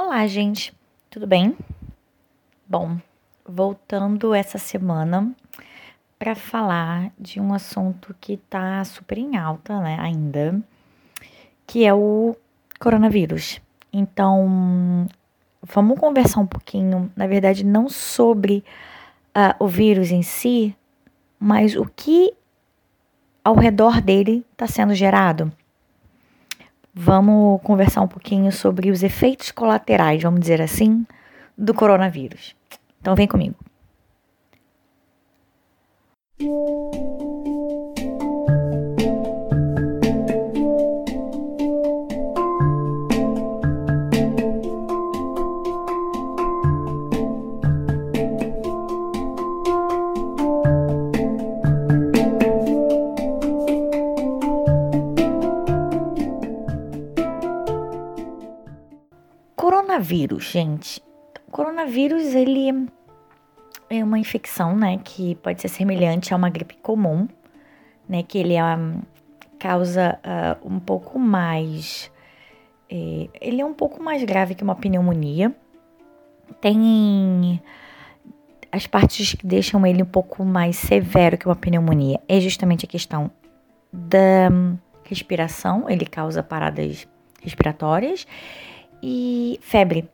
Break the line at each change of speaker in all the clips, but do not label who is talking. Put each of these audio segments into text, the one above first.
Olá, gente, tudo bem? Bom, voltando essa semana para falar de um assunto que tá super em alta, né, ainda, que é o coronavírus. Então, vamos conversar um pouquinho, na verdade, não sobre uh, o vírus em si, mas o que ao redor dele está sendo gerado. Vamos conversar um pouquinho sobre os efeitos colaterais, vamos dizer assim, do coronavírus. Então vem comigo. Coronavírus, gente. O coronavírus, ele é uma infecção, né, que pode ser semelhante a uma gripe comum, né, que ele é, causa uh, um pouco mais, é, ele é um pouco mais grave que uma pneumonia. Tem as partes que deixam ele um pouco mais severo que uma pneumonia é justamente a questão da respiração, ele causa paradas respiratórias e febre,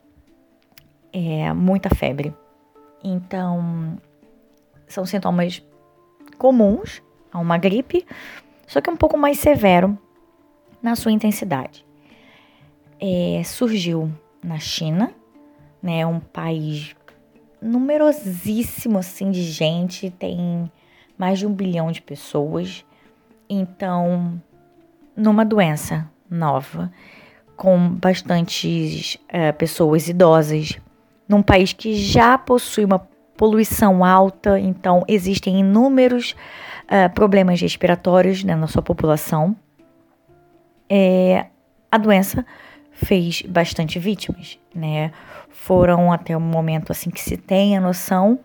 é muita febre. Então, são sintomas comuns a uma gripe, só que um pouco mais severo na sua intensidade. É, surgiu na China, né, um país numerosíssimo assim de gente, tem mais de um bilhão de pessoas. Então, numa doença nova, com bastantes uh, pessoas idosas, num país que já possui uma poluição alta, então existem inúmeros uh, problemas respiratórios né, na sua população. É, a doença fez bastante vítimas, né? Foram até o momento assim que se tem a noção,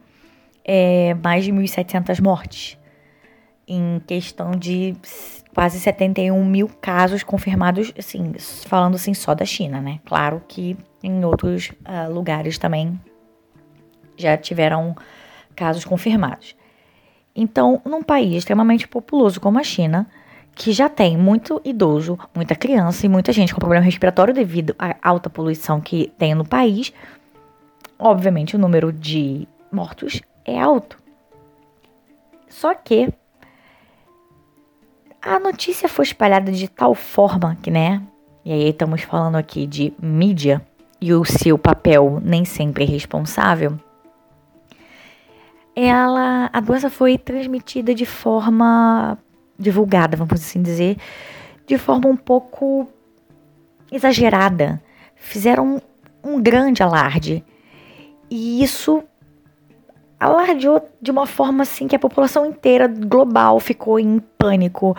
é, mais de 1.700 mortes em questão de quase 71 mil casos confirmados, assim, falando assim só da China, né? Claro que em outros uh, lugares também já tiveram casos confirmados. Então, num país extremamente populoso como a China, que já tem muito idoso, muita criança e muita gente com problema respiratório devido à alta poluição que tem no país, obviamente o número de mortos é alto. Só que a notícia foi espalhada de tal forma que, né? E aí estamos falando aqui de mídia e o seu papel nem sempre é responsável. Ela, a doença foi transmitida de forma divulgada, vamos assim dizer, de forma um pouco exagerada. Fizeram um, um grande alarde. E isso alardeou de uma forma assim que a população inteira global ficou em pânico.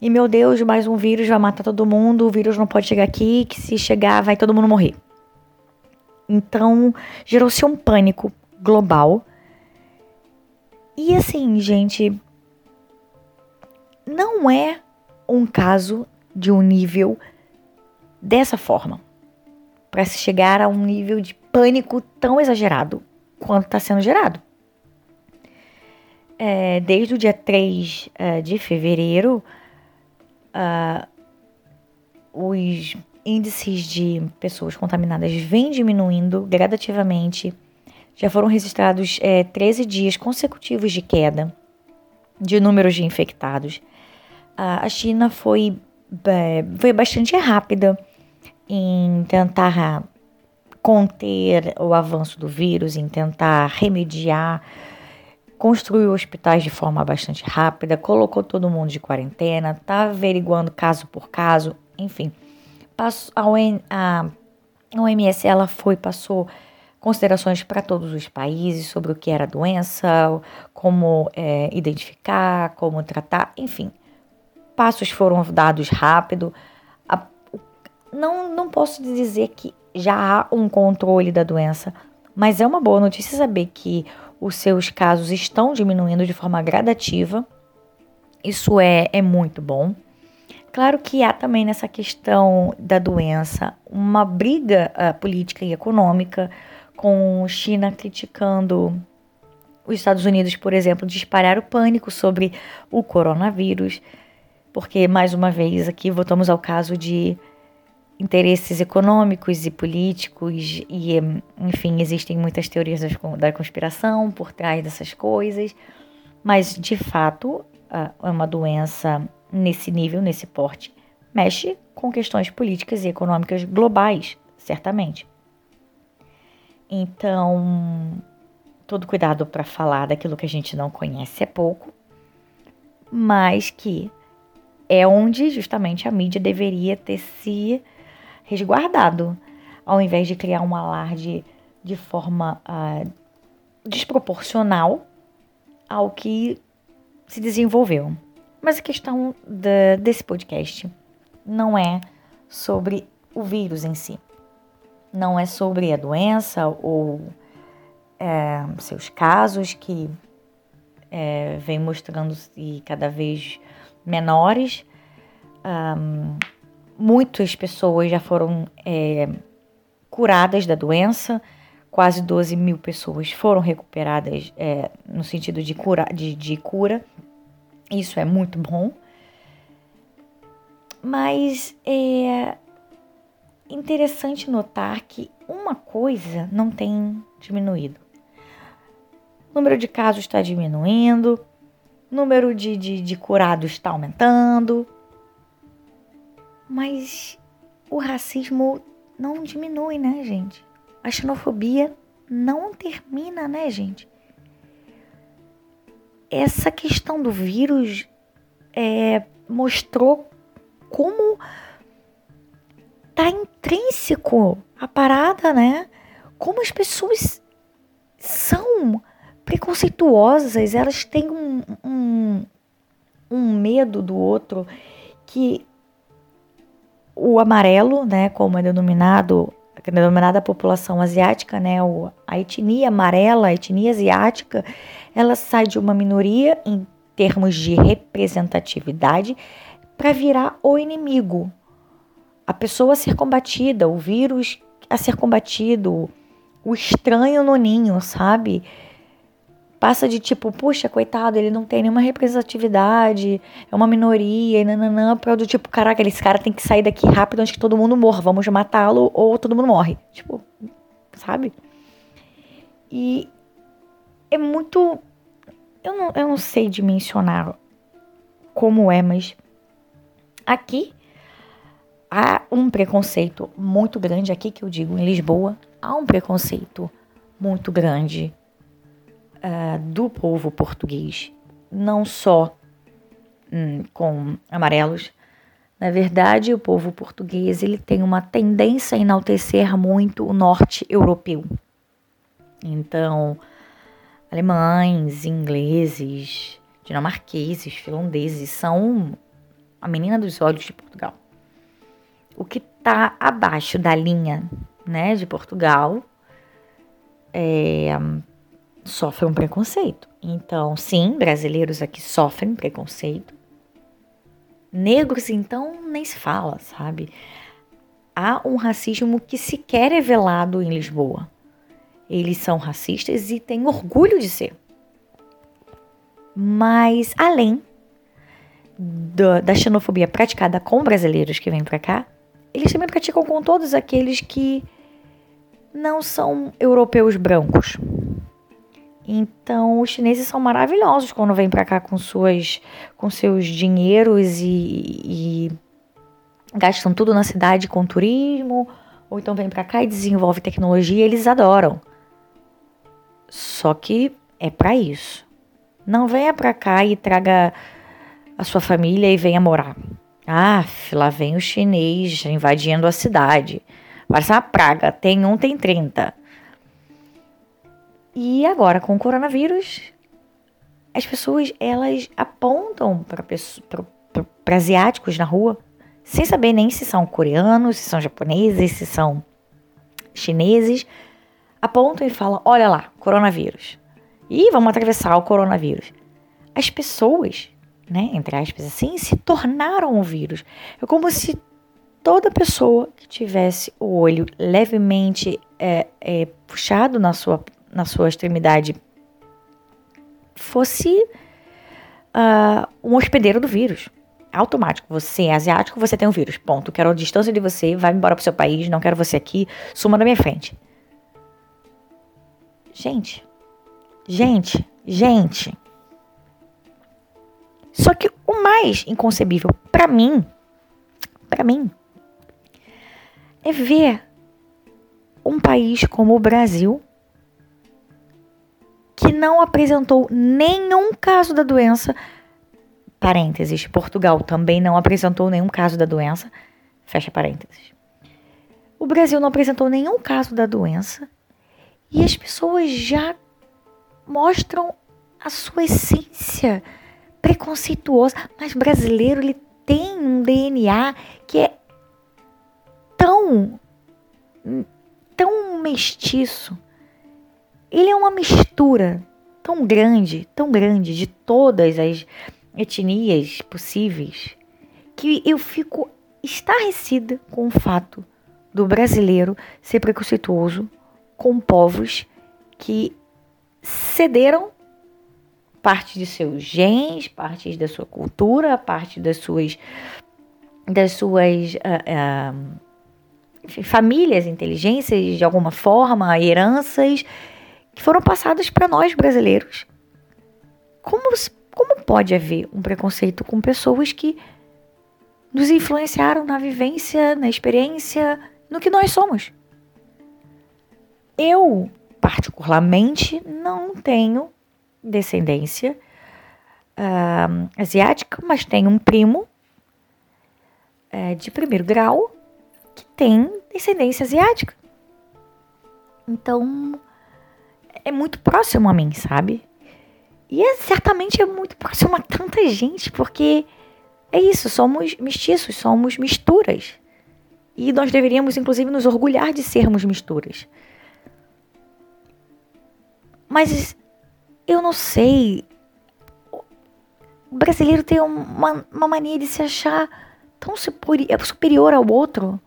E meu Deus, mais um vírus vai matar todo mundo, o vírus não pode chegar aqui, que se chegar vai todo mundo morrer. Então, gerou-se um pânico global. E assim, gente, não é um caso de um nível dessa forma. Para se chegar a um nível de pânico tão exagerado quanto está sendo gerado. É, desde o dia 3 uh, de fevereiro, uh, os índices de pessoas contaminadas vêm diminuindo gradativamente. Já foram registrados é, 13 dias consecutivos de queda de números de infectados. A China foi, é, foi bastante rápida em tentar conter o avanço do vírus, em tentar remediar, construiu hospitais de forma bastante rápida, colocou todo mundo de quarentena, está averiguando caso por caso, enfim. Passou, a, a OMS ela foi, passou considerações para todos os países sobre o que era a doença, como é, identificar, como tratar, enfim. Passos foram dados rápido. A, não, não posso dizer que já há um controle da doença, mas é uma boa notícia saber que os seus casos estão diminuindo de forma gradativa. Isso é, é muito bom. Claro que há também nessa questão da doença uma briga uh, política e econômica, com China criticando os Estados Unidos, por exemplo, de espalhar o pânico sobre o coronavírus, porque, mais uma vez, aqui voltamos ao caso de interesses econômicos e políticos, e, enfim, existem muitas teorias da conspiração por trás dessas coisas, mas, de fato, é uma doença nesse nível, nesse porte, mexe com questões políticas e econômicas globais, certamente. Então, todo cuidado para falar daquilo que a gente não conhece é pouco, mas que é onde justamente a mídia deveria ter se resguardado, ao invés de criar um alarde de forma uh, desproporcional ao que se desenvolveu. Mas a questão da, desse podcast não é sobre o vírus em si, não é sobre a doença ou é, seus casos que é, vem mostrando-se cada vez menores. Um, muitas pessoas já foram é, curadas da doença, quase 12 mil pessoas foram recuperadas é, no sentido de cura, de, de cura. Isso é muito bom. Mas é interessante notar que uma coisa não tem diminuído. O número de casos está diminuindo, o número de, de, de curados está aumentando, mas o racismo não diminui, né, gente? A xenofobia não termina, né, gente? Essa questão do vírus é, mostrou como tá intrínseco a parada, né? Como as pessoas são preconceituosas, elas têm um, um, um medo do outro que o amarelo, né, como é denominado, é denominada a população asiática, né, a etnia amarela, a etnia asiática, ela sai de uma minoria em termos de representatividade para virar o inimigo, a pessoa a ser combatida, o vírus a ser combatido, o estranho no ninho, sabe? Passa de tipo, puxa, coitado, ele não tem nenhuma representatividade, é uma minoria, e nananã, pra do tipo, caraca, esse cara tem que sair daqui rápido antes que todo mundo morra, vamos matá-lo ou todo mundo morre. Tipo, sabe? E é muito. Eu não, eu não sei dimensionar como é, mas aqui há um preconceito muito grande, aqui que eu digo, em Lisboa, há um preconceito muito grande uh, do povo português, não só hum, com amarelos. Na verdade, o povo português ele tem uma tendência a enaltecer muito o norte europeu. Então, alemães, ingleses, dinamarqueses, finlandeses são a menina dos olhos de Portugal. O que está abaixo da linha né, de Portugal é, sofre um preconceito. Então, sim, brasileiros aqui sofrem preconceito. Negros, então, nem se fala, sabe? Há um racismo que sequer é velado em Lisboa. Eles são racistas e têm orgulho de ser. Mas, além do, da xenofobia praticada com brasileiros que vêm para cá, eles também praticam com todos aqueles que não são europeus brancos. Então, os chineses são maravilhosos quando vêm para cá com suas com seus dinheiros e, e, gastam tudo na cidade com turismo, ou então vêm para cá e desenvolvem tecnologia, eles adoram. Só que é para isso. Não venha para cá e traga a sua família e venha morar. Ah, lá vem o chinês invadindo a cidade. Parece uma praga. Tem um, tem 30. E agora com o coronavírus, as pessoas elas apontam para asiáticos na rua, sem saber nem se são coreanos, se são japoneses, se são chineses, apontam e falam: olha lá, coronavírus. E vamos atravessar o coronavírus. As pessoas né, entre aspas assim, se tornaram o vírus. É como se toda pessoa que tivesse o olho levemente é, é, puxado na sua, na sua extremidade fosse uh, um hospedeiro do vírus. Automático. Você é asiático, você tem um vírus. Ponto. Quero a distância de você, vai embora pro seu país, não quero você aqui, suma da minha frente. Gente, gente, gente. Só que o mais inconcebível para mim, para mim, é ver um país como o Brasil que não apresentou nenhum caso da doença. Parênteses, Portugal também não apresentou nenhum caso da doença. Fecha parênteses. O Brasil não apresentou nenhum caso da doença e as pessoas já mostram a sua essência preconceituosa. Mas brasileiro, ele tem um DNA que é tão, tão mestiço. Ele é uma mistura tão grande, tão grande de todas as etnias possíveis, que eu fico estarrecida com o fato do brasileiro ser preconceituoso com povos que cederam parte de seus genes, partes da sua cultura, parte das suas das suas uh, uh, famílias, inteligências de alguma forma, heranças que foram passadas para nós brasileiros. Como, como pode haver um preconceito com pessoas que nos influenciaram na vivência, na experiência, no que nós somos? Eu, particularmente, não tenho descendência uh, asiática, mas tenho um primo uh, de primeiro grau que tem descendência asiática. Então, é muito próximo a mim, sabe? E é, certamente é muito próximo a tanta gente, porque é isso, somos mestiços, somos misturas. E nós deveríamos, inclusive, nos orgulhar de sermos misturas. Mas eu não sei. O brasileiro tem uma, uma mania de se achar tão superior ao outro.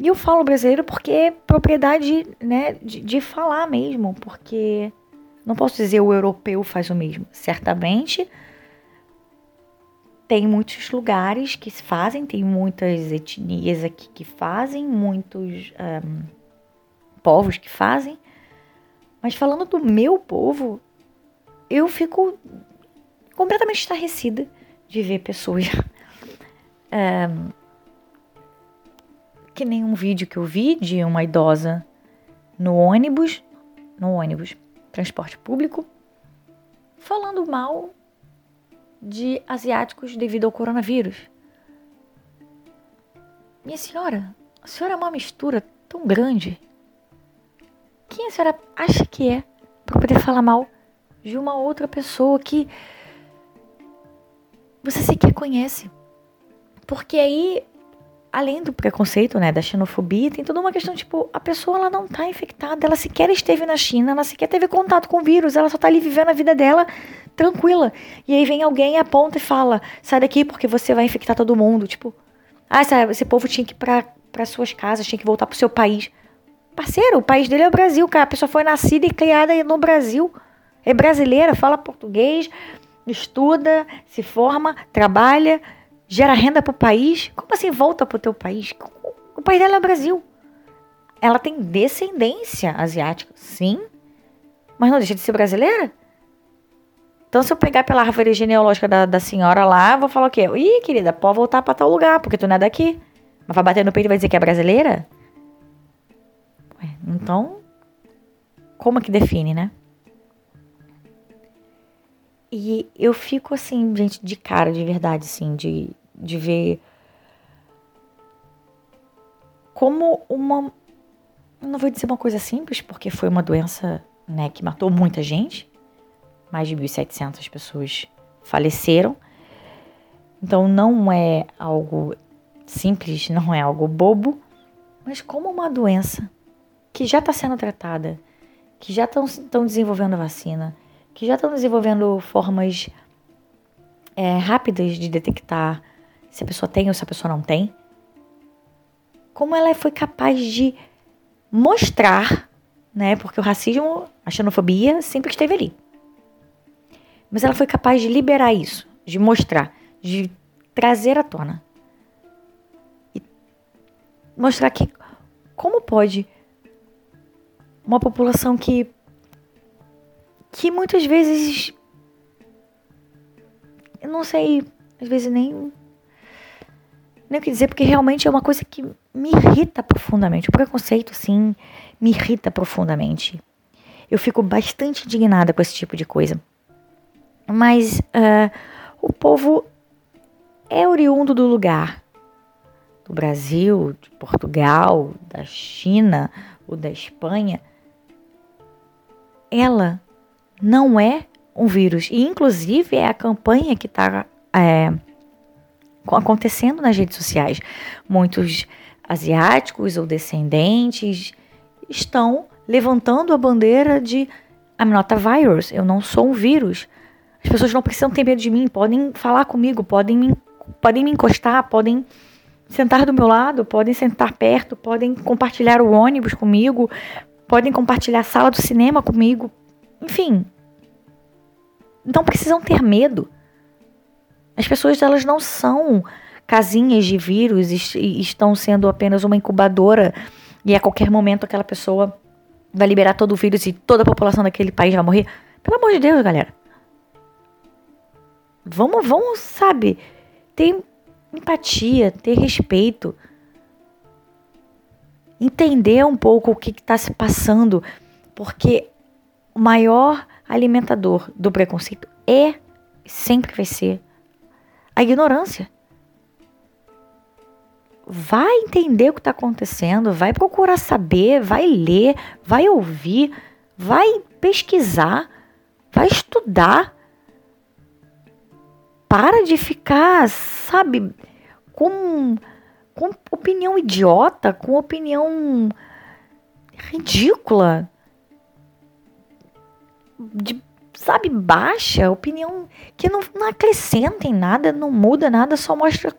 E eu falo brasileiro porque é propriedade né, de, de falar mesmo, porque não posso dizer o europeu faz o mesmo. Certamente tem muitos lugares que fazem, tem muitas etnias aqui que fazem, muitos um, povos que fazem. Mas falando do meu povo, eu fico completamente estarrecida de ver pessoas um, que nem um vídeo que eu vi de uma idosa no ônibus, no ônibus, transporte público, falando mal de asiáticos devido ao coronavírus. Minha senhora, a senhora é uma mistura tão grande. Quem a senhora acha que é para poder falar mal de uma outra pessoa que você sequer conhece? Porque aí além do preconceito, né, da xenofobia, tem toda uma questão, tipo, a pessoa ela não tá infectada, ela sequer esteve na China, ela sequer teve contato com o vírus, ela só tá ali vivendo a vida dela tranquila. E aí vem alguém, aponta e fala, sai daqui porque você vai infectar todo mundo, tipo, ah, esse, esse povo tinha que ir pra, pra suas casas, tinha que voltar pro seu país. Parceiro, o país dele é o Brasil, cara, a pessoa foi nascida e criada no Brasil, é brasileira, fala português, estuda, se forma, trabalha, gera renda para o país. Como assim volta para o teu país? O país dela é o Brasil. Ela tem descendência asiática, sim, mas não deixa de ser brasileira. Então, se eu pegar pela árvore genealógica da, da senhora lá, vou falar o quê? Ih, querida, pode voltar para tal lugar, porque tu não é daqui. Mas vai bater no peito e vai dizer que é brasileira? Ué, então, como é que define, né? E eu fico assim, gente, de cara, de verdade, assim, de, de ver como uma. Não vou dizer uma coisa simples, porque foi uma doença né, que matou muita gente. Mais de 1.700 pessoas faleceram. Então não é algo simples, não é algo bobo, mas como uma doença que já está sendo tratada, que já estão desenvolvendo vacina, que já estão desenvolvendo formas é, rápidas de detectar se a pessoa tem ou se a pessoa não tem. Como ela foi capaz de mostrar, né? Porque o racismo, a xenofobia sempre esteve ali. Mas ela foi capaz de liberar isso, de mostrar, de trazer à tona. E mostrar que como pode uma população que que muitas vezes eu não sei, às vezes nem nem o que dizer, porque realmente é uma coisa que me irrita profundamente. O preconceito, sim, me irrita profundamente. Eu fico bastante indignada com esse tipo de coisa. Mas uh, o povo é oriundo do lugar. Do Brasil, de Portugal, da China ou da Espanha. Ela não é um vírus. E, inclusive, é a campanha que está é, acontecendo nas redes sociais. Muitos asiáticos ou descendentes estão levantando a bandeira de I'm not a virus, eu não sou um vírus. As pessoas não precisam ter medo de mim, podem falar comigo, podem me, podem me encostar, podem sentar do meu lado, podem sentar perto, podem compartilhar o ônibus comigo, podem compartilhar a sala do cinema comigo. Enfim, não precisam ter medo. As pessoas elas não são casinhas de vírus e estão sendo apenas uma incubadora e a qualquer momento aquela pessoa vai liberar todo o vírus e toda a população daquele país vai morrer. Pelo amor de Deus, galera. Vamos, vamos, sabe, ter empatia, ter respeito. Entender um pouco o que está se passando, porque o maior alimentador do preconceito é, sempre vai ser, a ignorância. Vai entender o que está acontecendo, vai procurar saber, vai ler, vai ouvir, vai pesquisar, vai estudar. Para de ficar, sabe, com, com opinião idiota, com opinião ridícula de, sabe, baixa, opinião que não, não acrescenta em nada, não muda nada, só mostra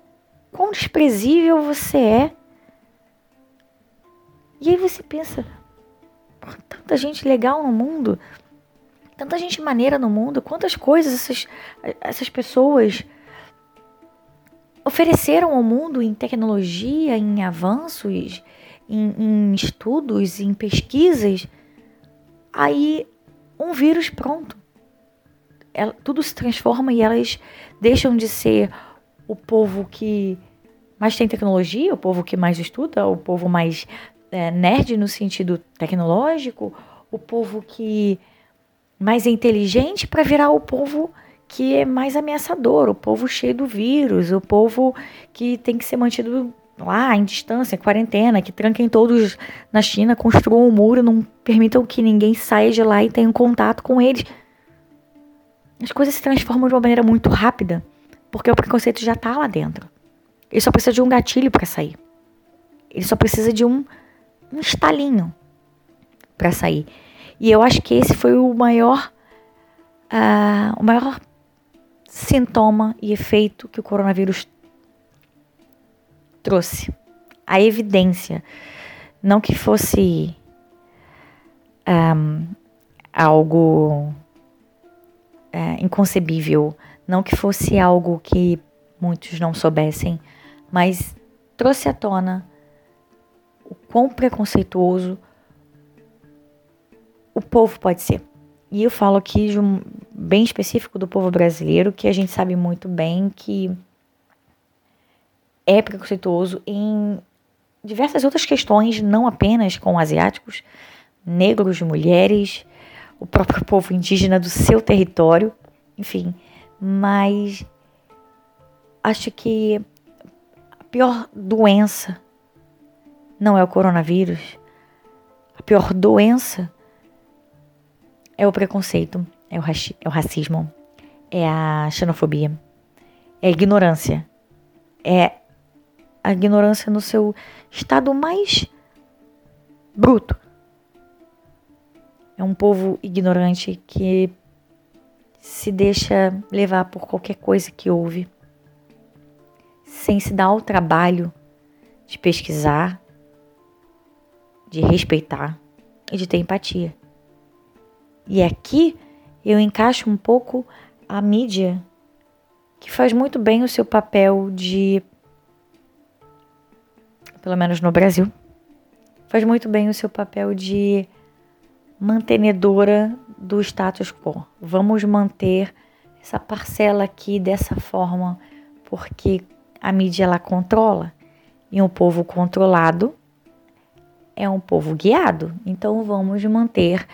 quão desprezível você é. E aí você pensa, tanta gente legal no mundo, tanta gente maneira no mundo, quantas coisas essas, essas pessoas ofereceram ao mundo em tecnologia, em avanços, em, em estudos, em pesquisas. Aí um vírus pronto. Ela, tudo se transforma e elas deixam de ser o povo que mais tem tecnologia, o povo que mais estuda, o povo mais é, nerd no sentido tecnológico, o povo que mais é inteligente para virar o povo que é mais ameaçador, o povo cheio do vírus, o povo que tem que ser mantido lá em distância, quarentena, que tranquem todos na China, construam um muro, não permitam que ninguém saia de lá e tenha um contato com eles. As coisas se transformam de uma maneira muito rápida, porque o preconceito já está lá dentro. Ele só precisa de um gatilho para sair. Ele só precisa de um, um estalinho para sair. E eu acho que esse foi o maior, uh, o maior sintoma e efeito que o coronavírus trouxe a evidência. Não que fosse um, algo é, inconcebível, não que fosse algo que muitos não soubessem, mas trouxe à tona o quão preconceituoso o povo pode ser. E eu falo aqui de um bem específico do povo brasileiro, que a gente sabe muito bem que é preconceituoso em diversas outras questões, não apenas com asiáticos, negros, mulheres, o próprio povo indígena do seu território, enfim. Mas acho que a pior doença não é o coronavírus. A pior doença é o preconceito, é o, é o racismo, é a xenofobia, é a ignorância, é a ignorância no seu estado mais bruto. É um povo ignorante que se deixa levar por qualquer coisa que ouve, sem se dar ao trabalho de pesquisar, de respeitar e de ter empatia. E aqui eu encaixo um pouco a mídia que faz muito bem o seu papel de, pelo menos no Brasil, faz muito bem o seu papel de mantenedora do status quo. Vamos manter essa parcela aqui dessa forma, porque a mídia ela controla e um povo controlado é um povo guiado. Então vamos manter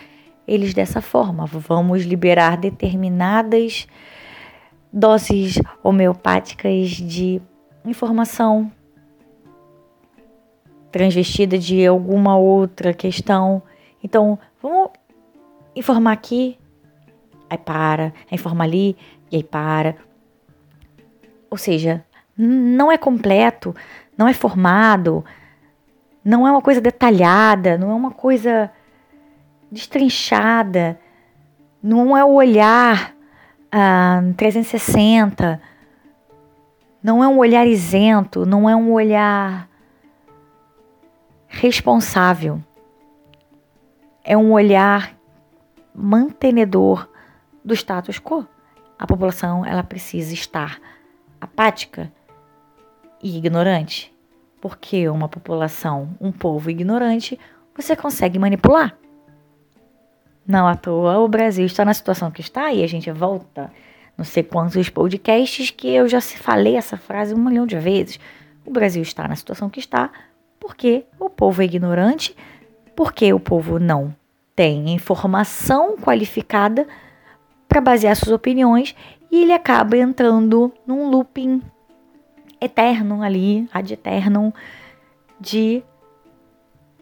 eles dessa forma. Vamos liberar determinadas doses homeopáticas de informação transvestida de alguma outra questão. Então, vamos informar aqui, aí para, informar ali, e aí para. Ou seja, não é completo, não é formado, não é uma coisa detalhada, não é uma coisa destrinchada, não é o olhar ah, 360, não é um olhar isento, não é um olhar responsável. É um olhar mantenedor do status quo. A população ela precisa estar apática e ignorante, porque uma população, um povo ignorante, você consegue manipular. Não à toa o Brasil está na situação que está e a gente volta não sei quantos podcasts que eu já falei essa frase um milhão de vezes. O Brasil está na situação que está porque o povo é ignorante, porque o povo não tem informação qualificada para basear suas opiniões e ele acaba entrando num looping eterno ali, ad eterno, de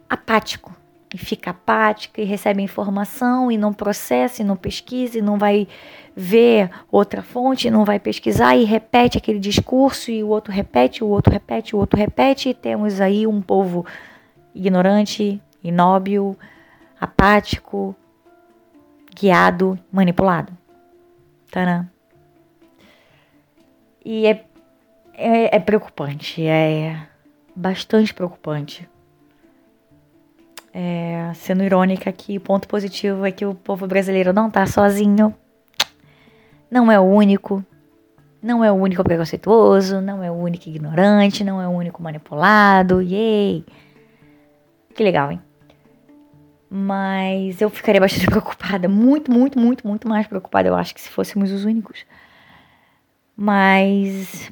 apático? E fica apática e recebe informação e não processa e não pesquisa e não vai ver outra fonte, não vai pesquisar e repete aquele discurso e o outro repete, o outro repete, o outro repete e temos aí um povo ignorante, inóbil, apático, guiado, manipulado. Tadã. E é, é, é preocupante, é bastante preocupante é, sendo irônica aqui, o ponto positivo é que o povo brasileiro não tá sozinho, não é o único, não é o único preconceituoso, não é o único ignorante, não é o único manipulado, yay! Que legal, hein? Mas eu ficaria bastante preocupada, muito, muito, muito, muito mais preocupada, eu acho, que se fôssemos os únicos. Mas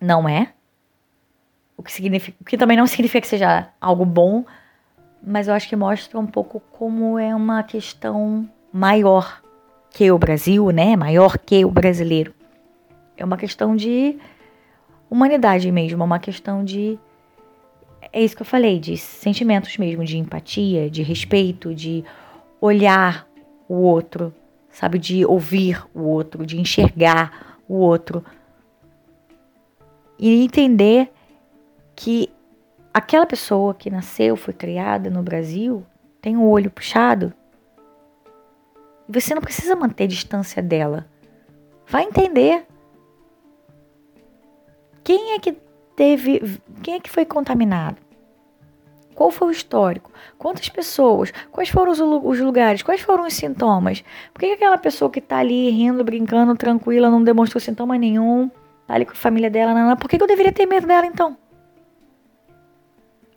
não é. O que, significa, o que também não significa que seja algo bom, mas eu acho que mostra um pouco como é uma questão maior que o Brasil, né? Maior que o brasileiro. É uma questão de humanidade mesmo, é uma questão de é isso que eu falei, de sentimentos mesmo, de empatia, de respeito, de olhar o outro, sabe, de ouvir o outro, de enxergar o outro e entender que aquela pessoa que nasceu, foi criada no Brasil, tem o olho puxado. E você não precisa manter distância dela. Vai entender. Quem é que teve. Quem é que foi contaminado? Qual foi o histórico? Quantas pessoas? Quais foram os lugares? Quais foram os sintomas? Por que aquela pessoa que está ali rindo, brincando, tranquila, não demonstrou sintoma nenhum? Tá ali com a família dela, não, não. Por que eu deveria ter medo dela então?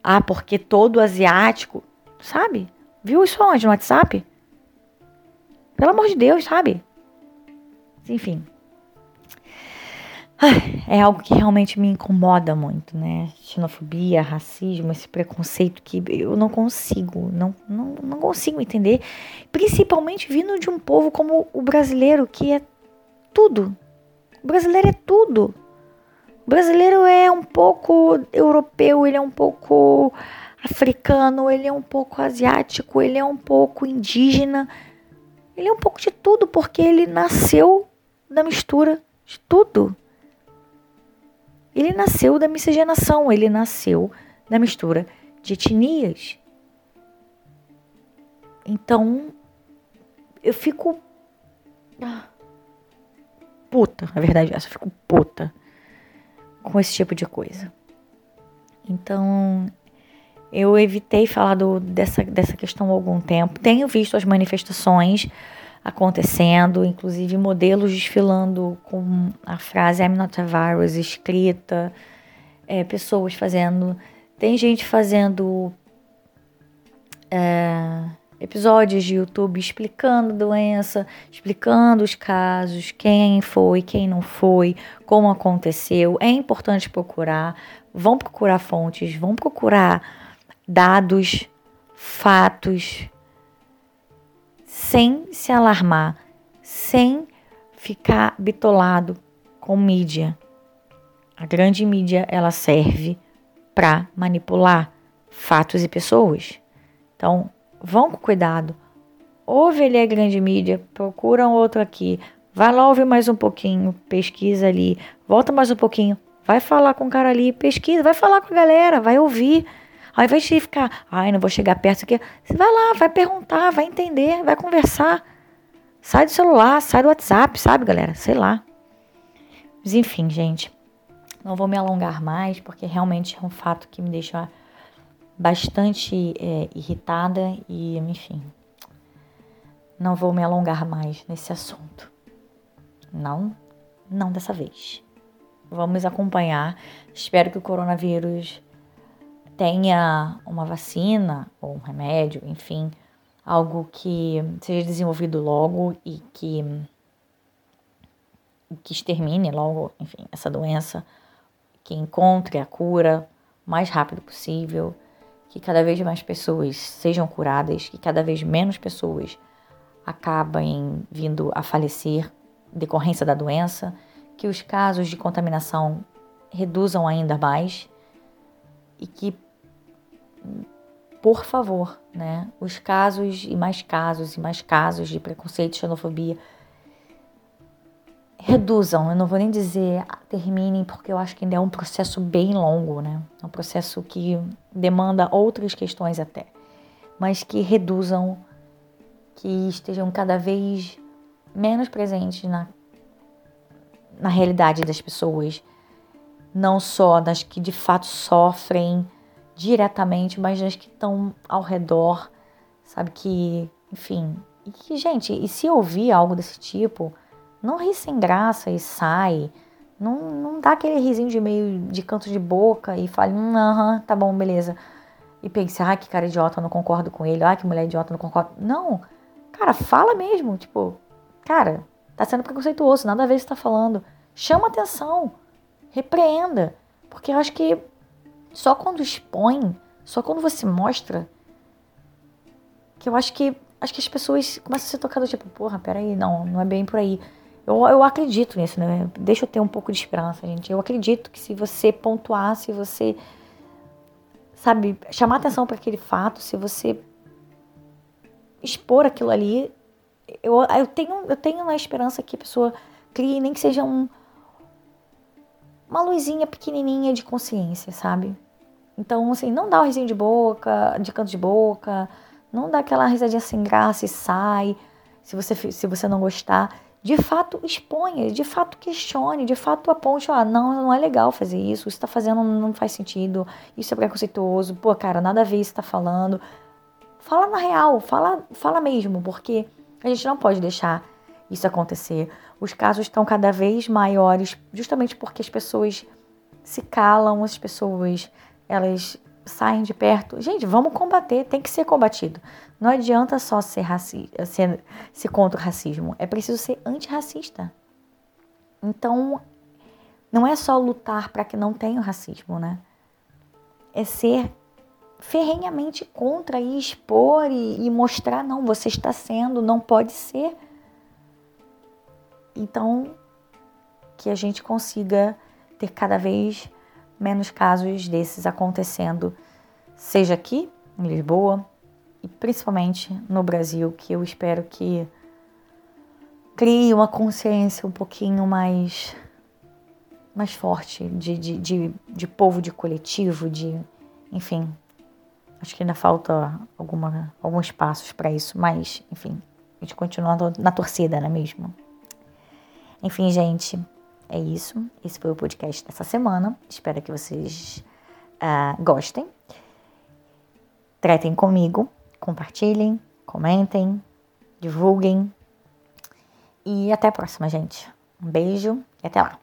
Ah, porque todo asiático, sabe? Viu isso onde? No WhatsApp? Pelo amor de Deus, sabe? Enfim. É algo que realmente me incomoda muito, né? Xenofobia, racismo, esse preconceito que eu não consigo, não, não, não consigo entender. Principalmente vindo de um povo como o brasileiro, que é tudo. O brasileiro é tudo. O brasileiro é um pouco europeu, ele é um pouco africano, ele é um pouco asiático, ele é um pouco indígena, ele é um pouco de tudo, porque ele nasceu da mistura de tudo. Ele nasceu da miscigenação, ele nasceu da mistura de etnias. Então, eu fico puta, na verdade, essa fico puta com esse tipo de coisa. Então, eu evitei falar do, dessa, dessa questão há algum tempo. Tenho visto as manifestações acontecendo, inclusive modelos desfilando com a frase I'm not a virus escrita, é, pessoas fazendo. Tem gente fazendo é, episódios de YouTube explicando a doença, explicando os casos, quem foi, quem não foi, como aconteceu. É importante procurar. Vão procurar fontes, vão procurar dados, fatos, sem se alarmar, sem ficar bitolado com mídia. A grande mídia ela serve para manipular fatos e pessoas. Então, vão com cuidado. Ouve ali a grande mídia, procura um outro aqui, vai lá ouvir mais um pouquinho, pesquisa ali, volta mais um pouquinho, vai falar com o cara ali, pesquisa, vai falar com a galera, vai ouvir. Ao invés de ficar, ai, não vou chegar perto aqui, você vai lá, vai perguntar, vai entender, vai conversar. Sai do celular, sai do WhatsApp, sabe, galera? Sei lá. Mas enfim, gente, não vou me alongar mais, porque realmente é um fato que me deixa bastante é, irritada e, enfim, não vou me alongar mais nesse assunto. Não, não dessa vez. Vamos acompanhar. Espero que o coronavírus tenha uma vacina ou um remédio, enfim, algo que seja desenvolvido logo e que que extermine logo, enfim, essa doença, que encontre a cura o mais rápido possível, que cada vez mais pessoas sejam curadas, que cada vez menos pessoas acabem vindo a falecer decorrência da doença, que os casos de contaminação reduzam ainda mais e que por favor, né, os casos e mais casos e mais casos de preconceito e xenofobia reduzam, eu não vou nem dizer terminem, porque eu acho que ainda é um processo bem longo, né? É um processo que demanda outras questões até, mas que reduzam, que estejam cada vez menos presentes na, na realidade das pessoas, não só das que de fato sofrem diretamente, mas as que estão ao redor, sabe? Que, enfim. E que, gente, e se ouvir algo desse tipo, não ri sem graça e sai. Não, não dá aquele risinho de meio de canto de boca e fale, hum, aham, tá bom, beleza. E pense, ah, que cara idiota, não concordo com ele, ah, que mulher idiota, não concordo. Não, cara, fala mesmo, tipo, cara, tá sendo preconceituoso, nada a ver você tá falando. Chama atenção, repreenda, porque eu acho que só quando expõe, só quando você mostra, que eu acho que acho que as pessoas começam a ser tocadas, tipo, porra, peraí, não, não é bem por aí. Eu, eu acredito nisso, né? Deixa eu ter um pouco de esperança, gente. Eu acredito que se você pontuar, se você, sabe, chamar atenção para aquele fato, se você expor aquilo ali, eu, eu, tenho, eu tenho a esperança que a pessoa crie, nem que seja um, uma luzinha pequenininha de consciência, sabe? Então, assim, não dá o risinho de boca, de canto de boca, não dá aquela risadinha sem graça e sai, se você, se você não gostar. De fato, exponha, de fato questione, de fato aponte, ah, não, não é legal fazer isso, isso tá fazendo não faz sentido, isso é preconceituoso, pô, cara, nada a ver isso tá falando. Fala na real, fala, fala mesmo, porque a gente não pode deixar isso acontecer. Os casos estão cada vez maiores, justamente porque as pessoas se calam, as pessoas elas saem de perto. Gente, vamos combater, tem que ser combatido. Não adianta só ser, raci ser, ser contra o racismo, é preciso ser antirracista. Então, não é só lutar para que não tenha o racismo, né? É ser ferrenhamente contra e expor e, e mostrar, não, você está sendo, não pode ser. Então, que a gente consiga ter cada vez menos casos desses acontecendo, seja aqui em Lisboa e principalmente no Brasil, que eu espero que crie uma consciência um pouquinho mais mais forte de, de, de, de povo, de coletivo, de enfim. Acho que ainda falta alguma, alguns passos para isso, mas enfim, A gente continua na torcida, não é mesmo? Enfim, gente, é isso. Esse foi o podcast dessa semana. Espero que vocês uh, gostem. Tratem comigo, compartilhem, comentem, divulguem. E até a próxima, gente. Um beijo e até lá.